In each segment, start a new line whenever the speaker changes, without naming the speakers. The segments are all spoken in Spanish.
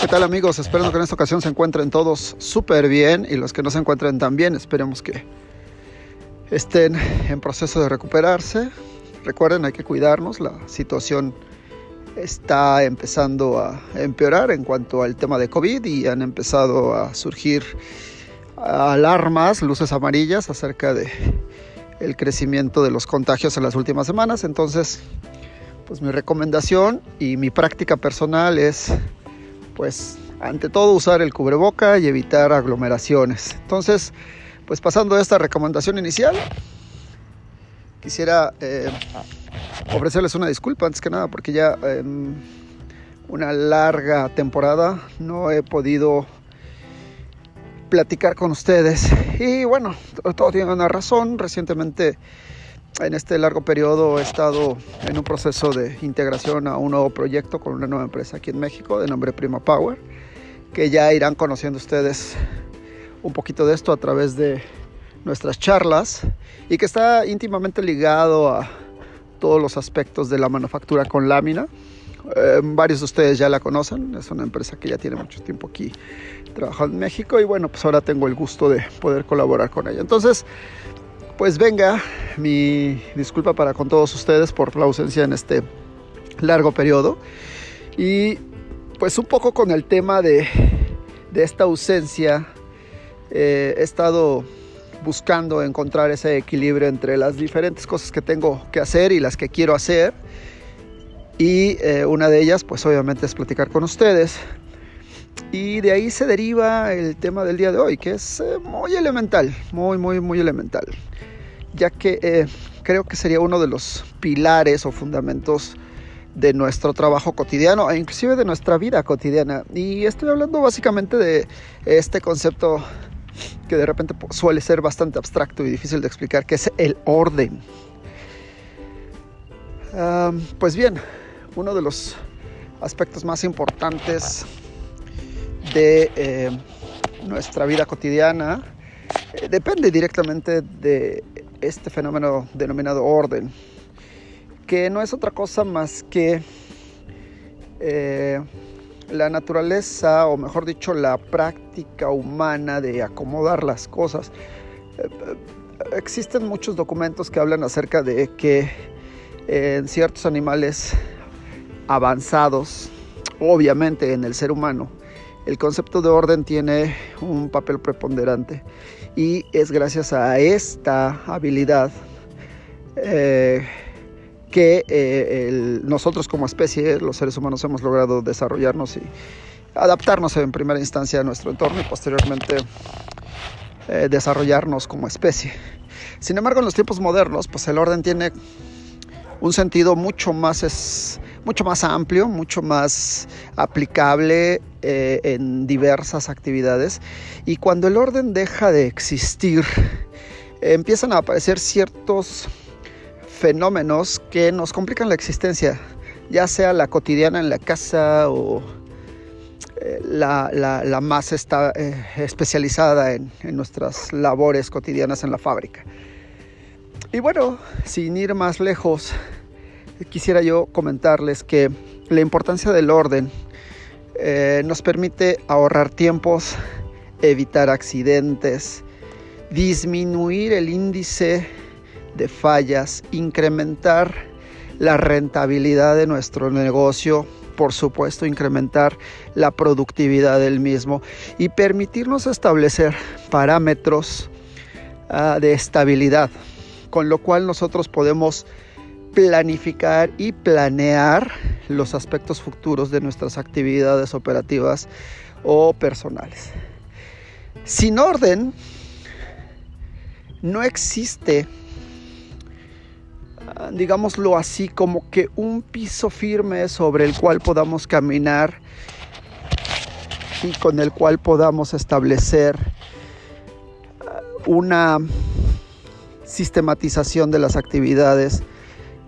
¿Qué tal amigos? Espero que en esta ocasión se encuentren todos súper bien y los que no se encuentren tan bien, esperemos que estén en proceso de recuperarse. Recuerden, hay que cuidarnos, la situación está empezando a empeorar en cuanto al tema de COVID y han empezado a surgir alarmas, luces amarillas acerca de el crecimiento de los contagios en las últimas semanas. Entonces, pues mi recomendación y mi práctica personal es pues ante todo usar el cubreboca y evitar aglomeraciones. Entonces, pues pasando a esta recomendación inicial, quisiera eh, ofrecerles una disculpa antes que nada porque ya una larga temporada no he podido platicar con ustedes y bueno, todo tiene una razón. Recientemente en este largo periodo he estado en un proceso de integración a un nuevo proyecto con una nueva empresa aquí en México de nombre Prima Power, que ya irán conociendo ustedes un poquito de esto a través de nuestras charlas y que está íntimamente ligado a todos los aspectos de la manufactura con lámina. Eh, varios de ustedes ya la conocen, es una empresa que ya tiene mucho tiempo aquí trabajando en México y bueno, pues ahora tengo el gusto de poder colaborar con ella. Entonces, pues venga, mi disculpa para con todos ustedes por la ausencia en este largo periodo. Y pues un poco con el tema de, esta ausencia, eh, he estado buscando encontrar ese equilibrio entre las diferentes cosas que tengo que hacer y las que quiero hacer. Y eh, una de ellas, pues obviamente es platicar con ustedes. Y de ahí se deriva el tema del día de hoy, que es eh, muy elemental, muy, muy, muy elemental ya que eh, creo que sería uno de los pilares o fundamentos de nuestro trabajo cotidiano e inclusive de nuestra vida cotidiana. Y estoy hablando básicamente de este concepto que de repente suele ser bastante abstracto y difícil de explicar, que es el orden. pues bien, uno de los aspectos más importantes de eh, nuestra vida cotidiana eh, depende directamente de este fenómeno denominado orden, que no es otra cosa más que eh, la naturaleza, o mejor dicho, la práctica humana de acomodar las cosas. Eh, existen muchos documentos que hablan acerca de que en ciertos animales avanzados, obviamente en el ser humano, el concepto de orden tiene un papel preponderante y es gracias a esta habilidad eh, que eh, nosotros como especie, los seres humanos, hemos logrado desarrollarnos y adaptarnos en primera instancia a nuestro entorno y posteriormente eh, desarrollarnos como especie. Sin embargo, en los tiempos modernos, pues el orden tiene un sentido mucho más es, mucho más amplio, mucho más aplicable eh, en diversas actividades. Y cuando el orden deja de existir, empiezan a aparecer ciertos fenómenos que nos complican la existencia, ya sea la cotidiana en la casa o eh, la, más está, eh, especializada en nuestras labores cotidianas en la fábrica. Y bueno, sin ir más lejos, quisiera yo comentarles que la importancia del orden eh, nos permite ahorrar tiempos, evitar accidentes, disminuir el índice de fallas, incrementar la rentabilidad de nuestro negocio, por supuesto incrementar la productividad del mismo y permitirnos establecer parámetros ah, de estabilidad, con lo cual nosotros podemos planificar y planear los aspectos futuros de nuestras actividades operativas o personales. Sin orden, no existe, ah, digámoslo así, como que un piso firme sobre el cual podamos caminar y con el cual podamos establecer ah, una sistematización de las actividades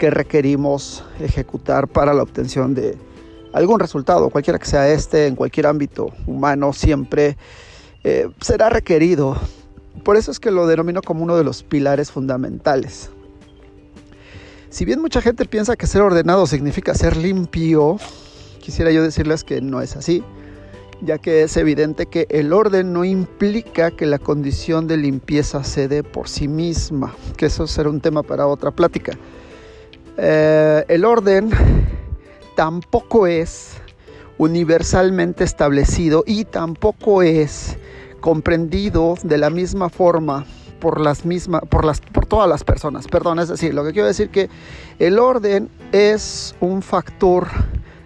que requerimos ejecutar para la obtención de algún resultado, cualquiera que sea este, en cualquier ámbito humano, siempre eh, será requerido. Por eso es que lo denomino como uno de los pilares fundamentales. Si bien mucha gente piensa que ser ordenado significa ser limpio, quisiera yo decirles que no es así. ya que es evidente que el orden no implica que la condición de limpieza se dé por sí misma, que eso será un tema para otra plática. Eh, el orden tampoco es universalmente establecido y tampoco es comprendido de la misma forma por las mismas por las por todas las personas. Perdón es decir lo que quiero decir que el orden es un factor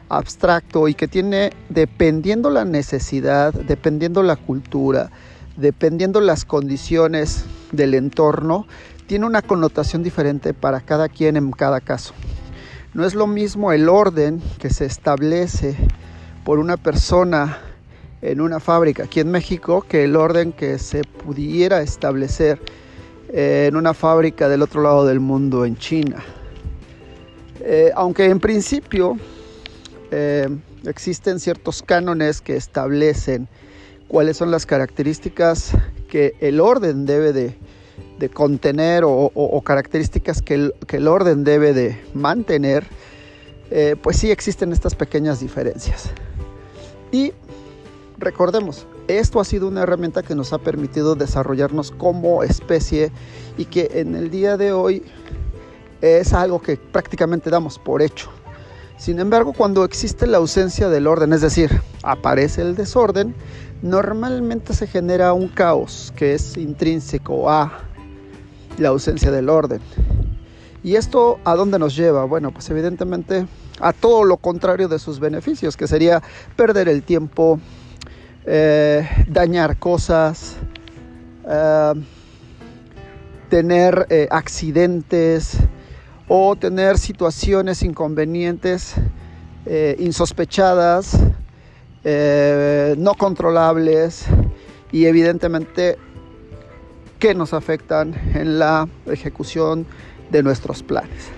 abstracto y que tiene dependiendo la necesidad dependiendo la cultura dependiendo las condiciones del entorno tiene una connotación diferente para cada quien en cada caso no es lo mismo el orden que se establece por una persona en una fábrica aquí en México que el orden que se pudiera establecer en una fábrica del otro lado del mundo, en China. Eh, aunque en principio eh, existen ciertos cánones que establecen cuáles son las características que el orden debe de, contener o, características que el, orden debe de mantener, pues sí existen estas pequeñas diferencias. Y recordemos, esto ha sido una herramienta que nos ha permitido desarrollarnos como especie y que en el día de hoy es algo que prácticamente damos por hecho. Sin embargo, cuando existe la ausencia del orden, es decir, aparece el desorden, normalmente se genera un caos que es intrínseco a la ausencia del orden. ¿Y esto a dónde nos lleva? Bueno, pues evidentemente a todo lo contrario de sus beneficios, que sería perder el tiempo, eh, dañar cosas, eh, tener eh, accidentes o tener situaciones inconvenientes, insospechadas, no controlables y evidentemente que nos afectan en la ejecución de nuestros planes.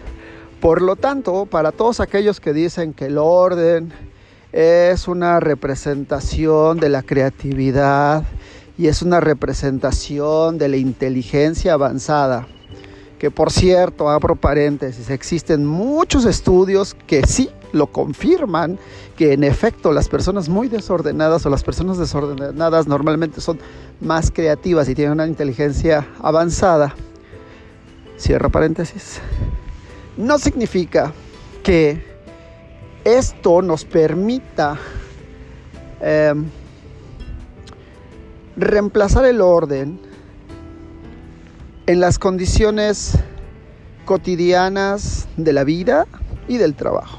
Por lo tanto, para todos aquellos que dicen que el orden es una representación de la creatividad y es una representación de la inteligencia avanzada, que por cierto, abro paréntesis, existen muchos estudios que sí lo confirman, que en efecto las personas muy desordenadas o las personas desordenadas normalmente son más creativas y tienen una inteligencia avanzada. Cierro paréntesis no significa que esto nos permita em, reemplazar el orden en las condiciones cotidianas de la vida y del trabajo.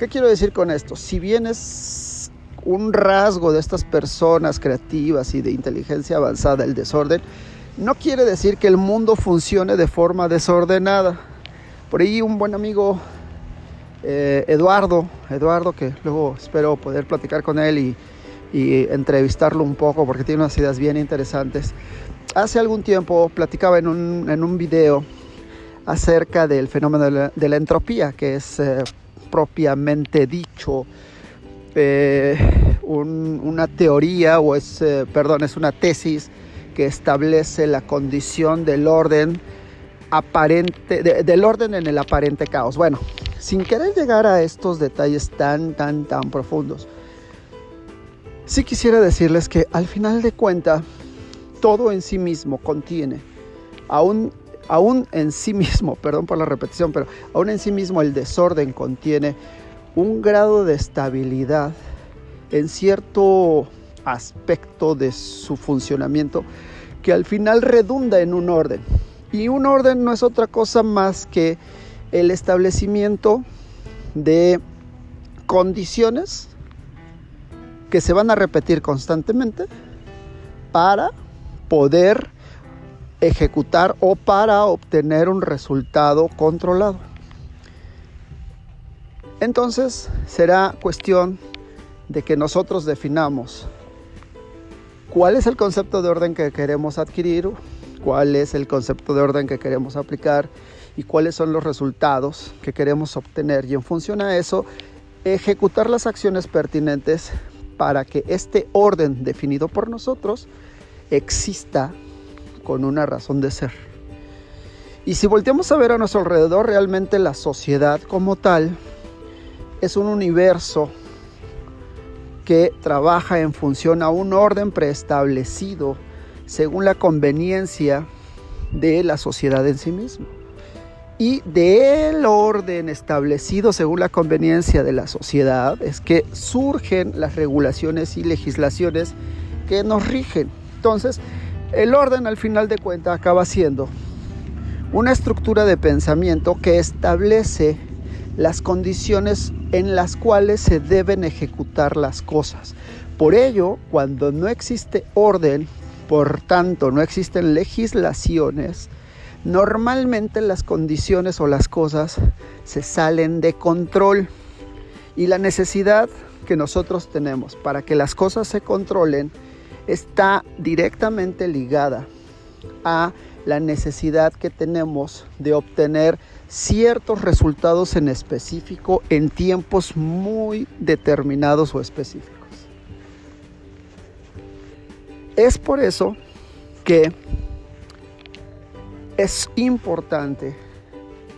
¿Qué quiero decir con esto? Si bien es un rasgo de estas personas creativas y de inteligencia avanzada el desorden, no quiere decir que el mundo funcione de forma desordenada. Por ahí un buen amigo, eh, Eduardo, Eduardo, que luego espero poder platicar con él y, entrevistarlo un poco porque tiene unas ideas bien interesantes. Hace algún tiempo platicaba en un, en un video acerca del fenómeno de la, entropía, que es eh, propiamente dicho eh, una teoría o es, perdón, es una tesis que establece la condición del orden aparente, del orden en el aparente caos. Bueno, sin querer llegar a estos detalles tan, tan, tan profundos, sí quisiera decirles que al final de cuenta, todo en sí mismo contiene, aún, aún en sí mismo, perdón por la repetición, pero aún en sí mismo el desorden contiene un grado de estabilidad en cierto aspecto de su funcionamiento que al final redunda en un orden. Y un orden no es otra cosa más que el establecimiento de condiciones que se van a repetir constantemente para poder ejecutar o para obtener un resultado controlado. Entonces será cuestión de que nosotros definamos cuál es el concepto de orden que queremos adquirir cuál es el concepto de orden que queremos aplicar y cuáles son los resultados que queremos obtener y en función a eso ejecutar las acciones pertinentes para que este orden definido por nosotros exista con una razón de ser. Y si volteamos a ver a nuestro alrededor, realmente la sociedad como tal es un universo que trabaja en función a un orden preestablecido según la conveniencia de la sociedad en sí misma. Y del orden establecido según la conveniencia de la sociedad es que surgen las regulaciones y legislaciones que nos rigen. Entonces, el orden al final de cuentas acaba siendo una estructura de pensamiento que establece las condiciones en las cuales se deben ejecutar las cosas. Por ello, cuando no existe orden, por tanto no existen legislaciones, normalmente las condiciones o las cosas se salen de control. Y la necesidad que nosotros tenemos para que las cosas se controlen está directamente ligada a la necesidad que tenemos de obtener ciertos resultados en específico en tiempos muy determinados o específicos. Es por eso que es importante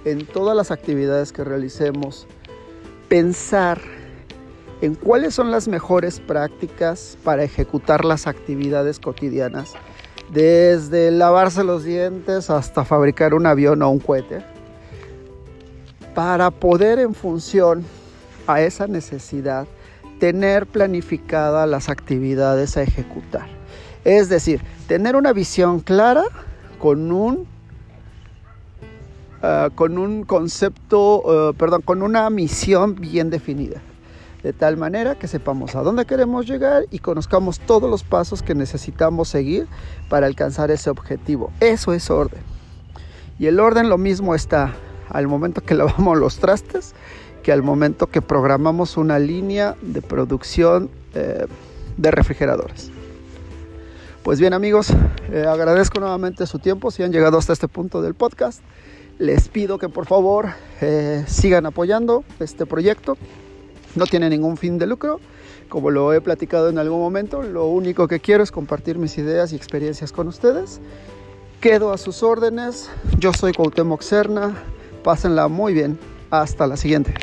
en todas las actividades que realicemos pensar en cuáles son las mejores prácticas para ejecutar las actividades cotidianas desde lavarse los dientes hasta fabricar un avión o un cohete, para poder en función a esa necesidad tener planificadas las actividades a ejecutar. Es decir, tener una visión clara con un, ah, con un concepto, ah, perdón, con una misión bien definida de tal manera que sepamos a dónde queremos llegar y conozcamos todos los pasos que necesitamos seguir para alcanzar ese objetivo. Eso es orden. Y el orden lo mismo está al momento que lavamos los trastes que al momento que programamos una línea de producción eh, de refrigeradores. Pues bien amigos, eh, agradezco nuevamente su tiempo si han llegado hasta este punto del podcast. Les pido que por favor eh, sigan apoyando este proyecto no tiene ningún fin de lucro. Como lo he platicado en algún momento, lo único que quiero es compartir mis ideas y experiencias con ustedes. Quedo a sus órdenes. Yo soy Cuauhtémoc Serna. Pásenla muy bien. Hasta la siguiente.